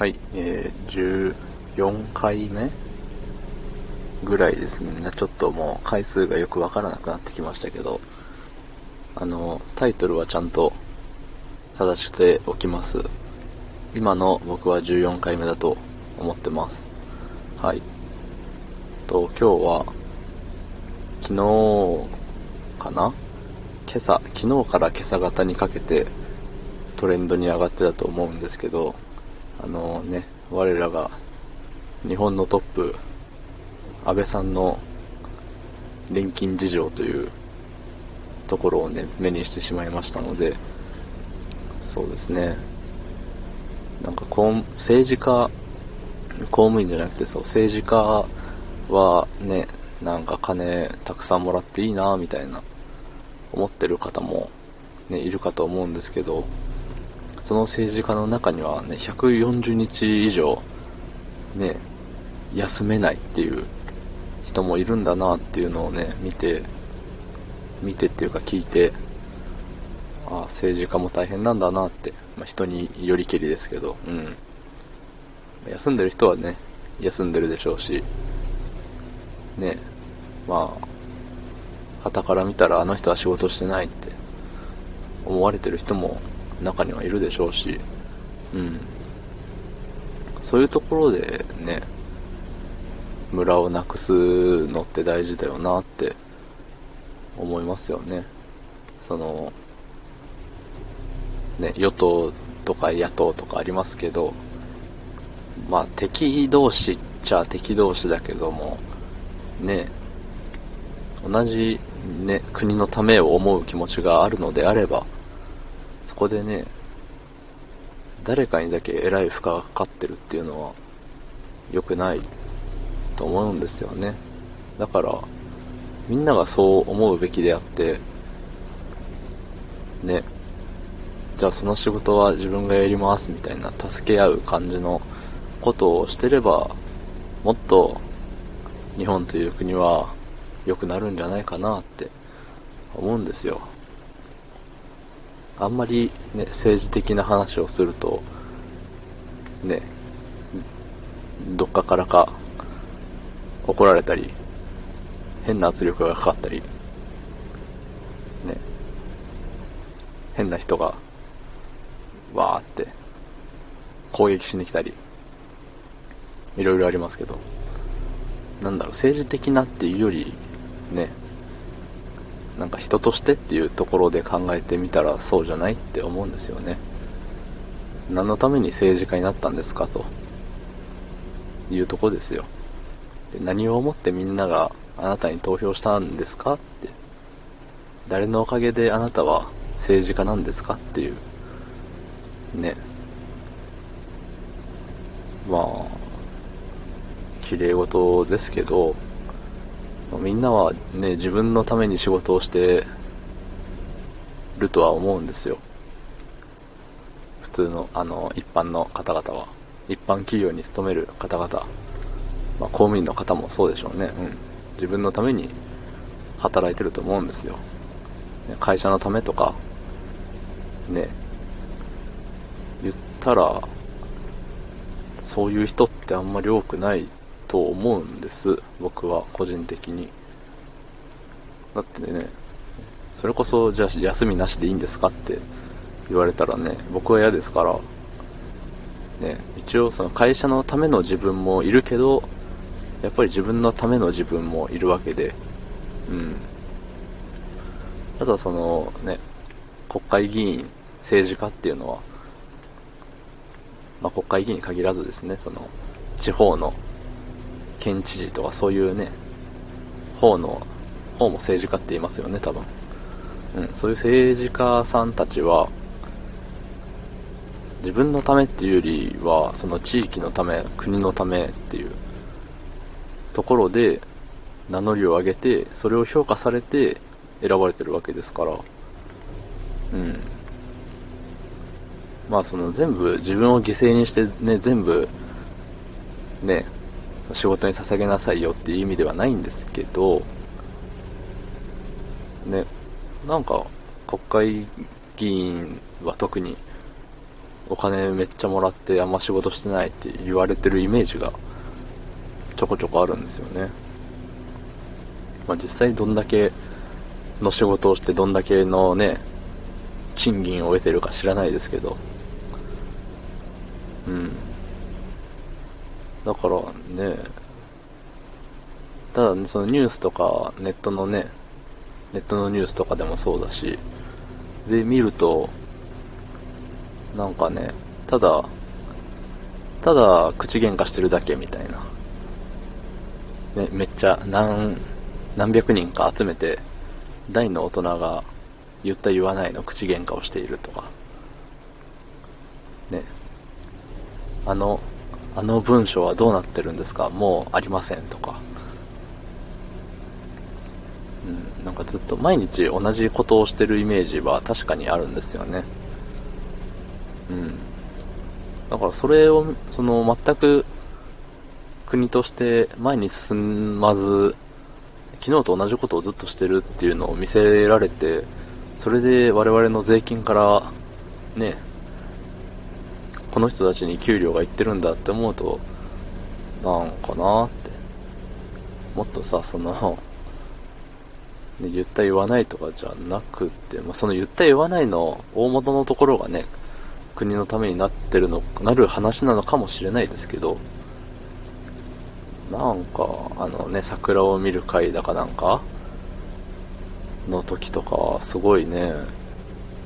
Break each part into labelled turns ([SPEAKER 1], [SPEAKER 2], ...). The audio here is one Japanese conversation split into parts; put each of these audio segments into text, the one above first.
[SPEAKER 1] はい、えー、14回目ぐらいですね。ちょっともう回数がよくわからなくなってきましたけど、あの、タイトルはちゃんと正しておきます。今の僕は14回目だと思ってます。はい。と、今日は、昨日かな？今朝、昨日から今朝方にかけてトレンドに上がってたと思うんですけど、あのね、我らが日本のトップ、安倍さんの錬金事情というところをね、目にしてしまいましたので、そうですね。なんか公、政治家、公務員じゃなくてそう、政治家はね、なんか金たくさんもらっていいなみたいな思ってる方もね、いるかと思うんですけど、その政治家の中にはね、140日以上、ね、休めないっていう人もいるんだなっていうのをね、見て、見てっていうか聞いて、あ政治家も大変なんだなって、まあ、人によりけりですけど、うん。休んでる人はね、休んでるでしょうし、ね、まあ、旗から見たらあの人は仕事してないって思われてる人も中にはいるでしょうし、うん。そういうところでね、村をなくすのって大事だよなって思いますよね。その、ね、与党とか野党とかありますけど、まあ敵同士っちゃ敵同士だけども、ね、同じね、国のためを思う気持ちがあるのであれば、そこでね、誰かにだけ偉い負荷がかかってるっていうのは良くないと思うんですよね。だから、みんながそう思うべきであって、ね、じゃあその仕事は自分がやりますみたいな助け合う感じのことをしてれば、もっと日本という国は良くなるんじゃないかなって思うんですよ。あんまりね、政治的な話をすると、ね、どっかからか怒られたり、変な圧力がかかったり、ね、変な人が、わーって攻撃しに来たり、いろいろありますけど、なんだろう、政治的なっていうより、ね、なんか人としてっていうところで考えてみたらそうじゃないって思うんですよね。何のために政治家になったんですかというとこですよ。で何を思ってみんながあなたに投票したんですかって。誰のおかげであなたは政治家なんですかっていう。ね。まあ、綺麗事ですけど、みんなはね、自分のために仕事をしてるとは思うんですよ。普通の、あの、一般の方々は。一般企業に勤める方々。まあ、公務員の方もそうでしょうね。うん。自分のために働いてると思うんですよ。ね会社のためとか、ね、言ったら、そういう人ってあんまり多くないと思うんです。僕は個人的に。だってね、それこそじゃあ休みなしでいいんですかって言われたらね、僕は嫌ですから、ね、一応その会社のための自分もいるけど、やっぱり自分のための自分もいるわけで、うん。ただそのね、国会議員、政治家っていうのは、まあ、国会議員に限らずですね、その、地方の県知事とかそういうね、方の、方も政治家って言いますよね、多分。うん、そういう政治家さんたちは、自分のためっていうよりは、その地域のため、国のためっていうところで名乗りを上げて、それを評価されて選ばれてるわけですから、うん。まあその全部自分を犠牲にしてね、全部、ね、仕事に捧げなさいよっていう意味ではないんですけど、ね、なんか国会議員は特にお金めっちゃもらってあんま仕事してないって言われてるイメージがちょこちょこあるんですよね。まあ実際どんだけの仕事をしてどんだけのね、賃金を得てるか知らないですけど。うん。だからね、ただね、そのニュースとかネットのね、ネットのニュースとかでもそうだし、で見ると、なんかね、ただ、ただ口喧嘩してるだけみたいな。めめっちゃ何、何百人か集めて、大の大人が言った言わないの口喧嘩をしているとか。ね。あの、あの文章はどうなってるんですか？もうありませんとか。うん、なんかずっと毎日同じことをしてるイメージは確かにあるんですよね。うん。だからそれを、その全く国として前に進まず、昨日と同じことをずっとしてるっていうのを見せられて、それで我々の税金から、ね、この人たちに給料がいってるんだって思うと、なんかなって。もっとさ、その、ね、言った言わないとかじゃなくて、まあ、その言った言わないの大元のところがね、国のためになってるの、なる話なのかもしれないですけど、なんか、あのね、桜を見る会だかなんかの時とか、すごいね、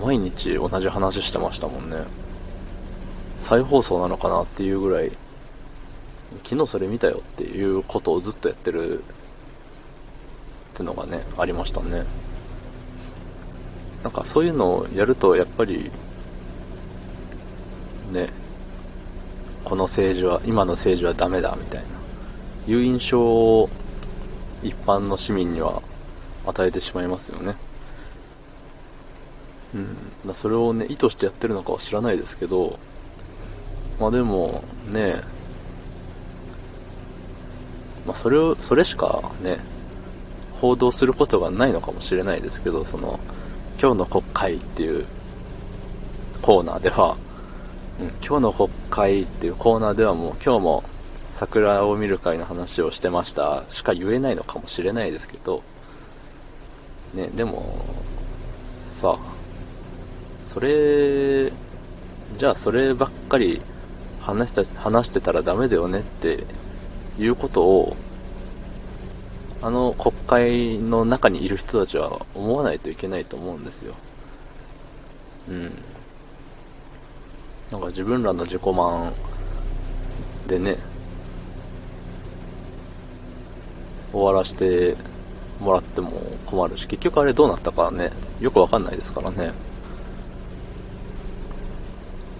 [SPEAKER 1] 毎日同じ話してましたもんね。再放送なのかなっていうぐらい、昨日それ見たよっていうことをずっとやってるっていうのがね、ありましたね。なんかそういうのをやるとやっぱり、ね、この政治は、今の政治はダメだみたいな、いう印象を一般の市民には与えてしまいますよね。うん。それをね、意図してやってるのかは知らないですけど、まあでも、ね、まあそれを、それしかね、報道することがないのかもしれないですけど、その、今日の国会っていうコーナーでは、うん、今日の国会っていうコーナーではもう今日も桜を見る会の話をしてましたしか言えないのかもしれないですけど、ね、でも、さ、それ、じゃあそればっかり話した話してたらダメだよねっていうことをあの国会の中にいる人たちは思わないといけないと思うんですよ。うん。なんか自分らの自己満でね、終わらせてもらっても困るし、結局あれどうなったかね、よくわかんないですからね。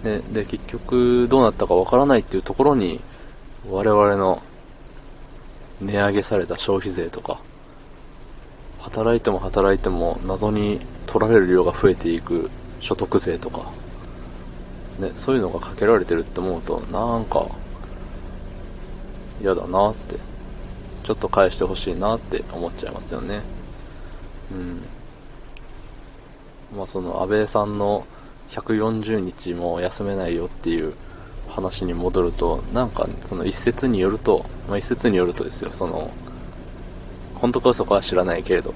[SPEAKER 1] ね、で、結局どうなったかわからないっていうところに、我々の値上げされた消費税とか、働いても働いても謎に取られる量が増えていく所得税とか、ね、そういうのがかけられてるって思うと、なんか、嫌だなって、ちょっと返してほしいなって思っちゃいますよね。うん。まあその安倍さんの140日も休めないよっていう話に戻ると、なんかその一説によると、まあ一説によるとですよ、その、本当か嘘かは知らないけれど、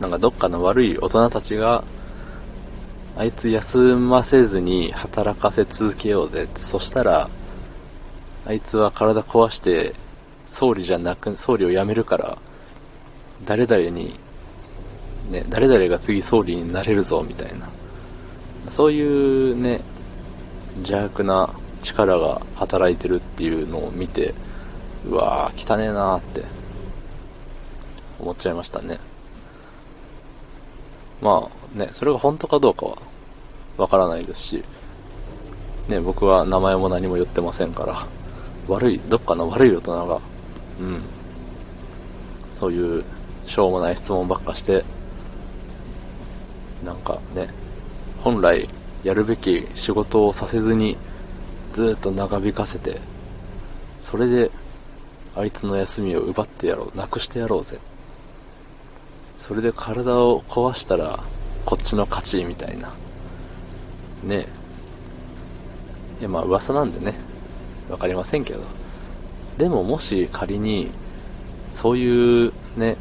[SPEAKER 1] なんかどっかの悪い大人たちが、あいつ休ませずに働かせ続けようぜ。そしたら、あいつは体壊して、総理じゃなく、総理を辞めるから、誰々に、ね、誰々が次総理になれるぞ、みたいな。そういうね、邪悪な力が働いてるっていうのを見て、うわー、汚ねえなーって思っちゃいましたね。まあね、それが本当かどうかはわからないですし、ね、僕は名前も何も言ってませんから、悪い、どっかの悪い大人が、うん、そういうしょうもない質問ばっかして、なんかね、本来やるべき仕事をさせずにずっと長引かせて、それであいつの休みを奪ってやろう、なくしてやろうぜ。それで体を壊したらこっちの勝ちみたいな。ね。えいやまあ噂なんでね。分かりませんけど。でももし仮にそういうね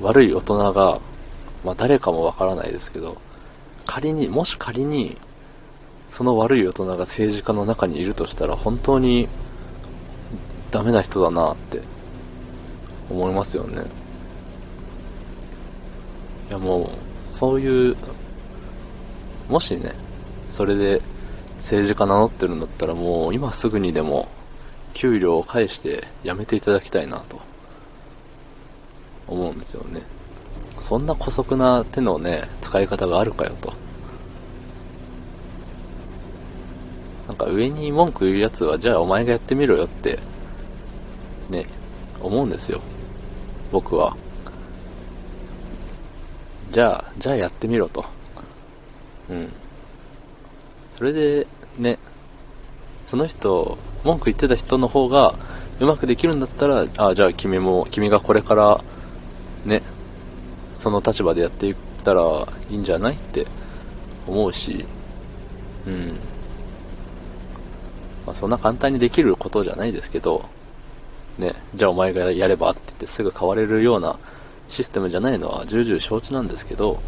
[SPEAKER 1] 悪い大人がまあ誰かもわからないですけど仮にもし仮にその悪い大人が政治家の中にいるとしたら本当にダメな人だなって思いますよね。いやもうそういうもしねそれで政治家名乗ってるんだったらもう今すぐにでも給料を返して辞めていただきたいなと思うんですよね。そんな姑息な手のね使い方があるかよと。なんか上に文句言うやつはじゃあお前がやってみろよってね思うんですよ。僕は。じゃあじゃあやってみろと。うん。それでねその人文句言ってた人の方がうまくできるんだったらあじゃあ君も君がこれからねその立場でやっていったらいいんじゃないって思うし。うん。まあ、そんな簡単にできることじゃないですけどねじゃあお前がやればって言ってすぐ変われるようなシステムじゃないのは重々承知なんですけど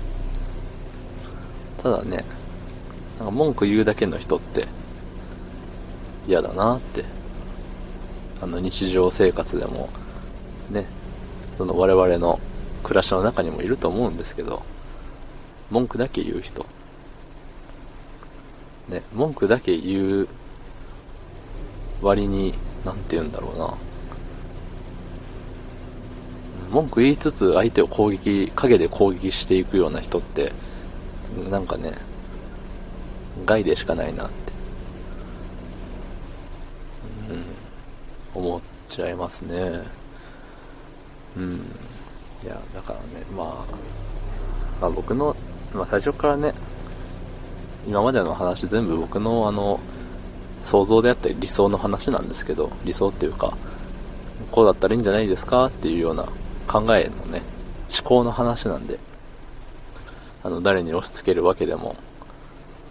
[SPEAKER 1] ただねなんか文句言うだけの人って嫌だなってあの日常生活でもねその我々の暮らしの中にもいると思うんですけど文句だけ言う人。ね文句だけ言う割に何て言うんだろうな。文句言いつつ相手を攻撃影で攻撃していくような人ってなんかね害でしかないなってうん思っちゃいますね。うん。いやだからねまあ、まあ、僕の、まあ、最初からね今までの話全部僕のあの想像であったり理想の話なんですけど理想っていうかこうだったらいいんじゃないですかっていうような考えのね思考の話なんであの誰に押し付けるわけでも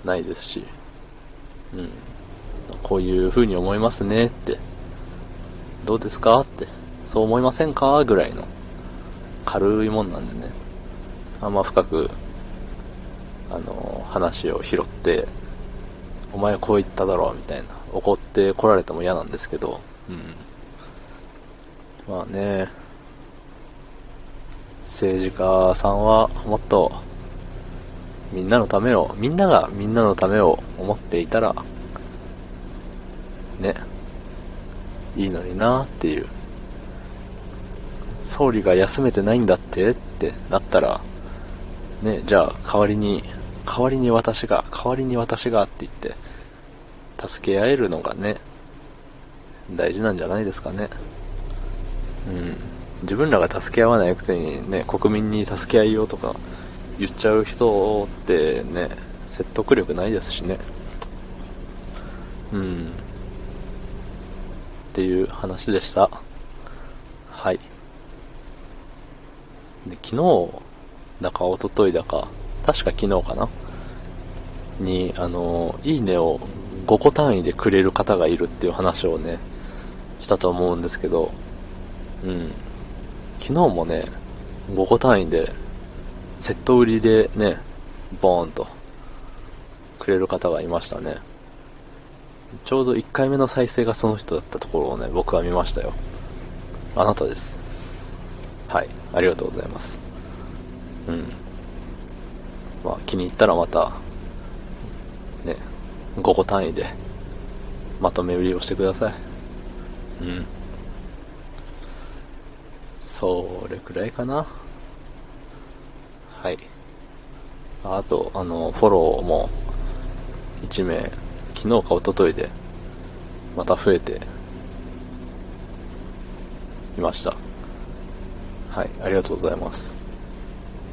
[SPEAKER 1] ないですしうん。こういう風に思いますねってどうですかってそう思いませんかぐらいの軽いもんなんでね。あんま深くあの話を拾ってお前こう言っただろうみたいな怒って来られても嫌なんですけど。うん。まあね。政治家さんはもっとみんなのためをみんながみんなのためを思っていたらね。いいのになっていう。総理が休めてないんだってってなったらねじゃあ代わりに代わりに私が代わりに私がって言って助け合えるのがね大事なんじゃないですかね。うん。自分らが助け合わないくせにね国民に助け合いようとか言っちゃう人ってね説得力ないですしね。うん。っていう話でした。はい。で昨日だか一昨日だか確か昨日かな？にあのいいねを5個単位でくれる方がいるっていう話をねしたと思うんですけどうん。昨日もね5個単位でセット売りでねボーンとくれる方がいましたね。ちょうど1回目の再生がその人だったところをね僕は見ましたよ。あなたです。はい。ありがとうございます。うん。まあ気に入ったらまたね5個単位でまとめ売りをしてください。うん。それくらいかな。はい。あとあのフォローも1名昨日か一昨日でまた増えていました。はい。ありがとうございます。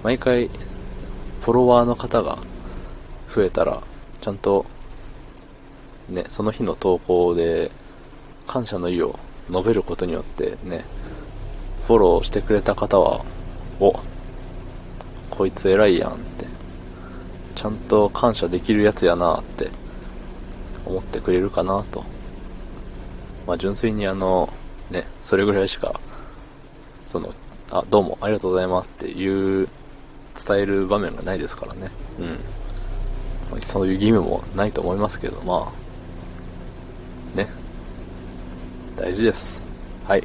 [SPEAKER 1] 毎回フォロワーの方が増えたらちゃんとねその日の投稿で感謝の意を述べることによってねフォローしてくれた方はおこいつ偉いやんってちゃんと感謝できるやつやなって思ってくれるかなと。まあ、純粋にあの、ね、それぐらいしか、その、あ、どうもありがとうございますっていう、伝える場面がないですからね。うん。そういう義務もないと思いますけど、まあ、ね。大事です。はい。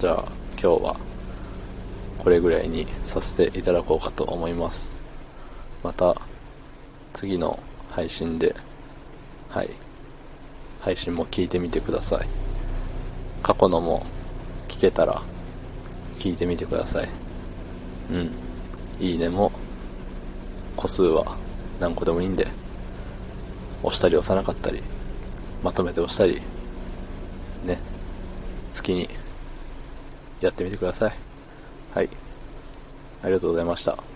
[SPEAKER 1] じゃあ、今日は、これぐらいにさせていただこうかと思います。また、次の配信で、はい。配信も聞いてみてください。過去のも聞けたら、聞いてみてください。うん。いいねも、個数は何個でもいいんで、押したり押さなかったり、まとめて押したり、ね、好きにやってみてください。はい。ありがとうございました。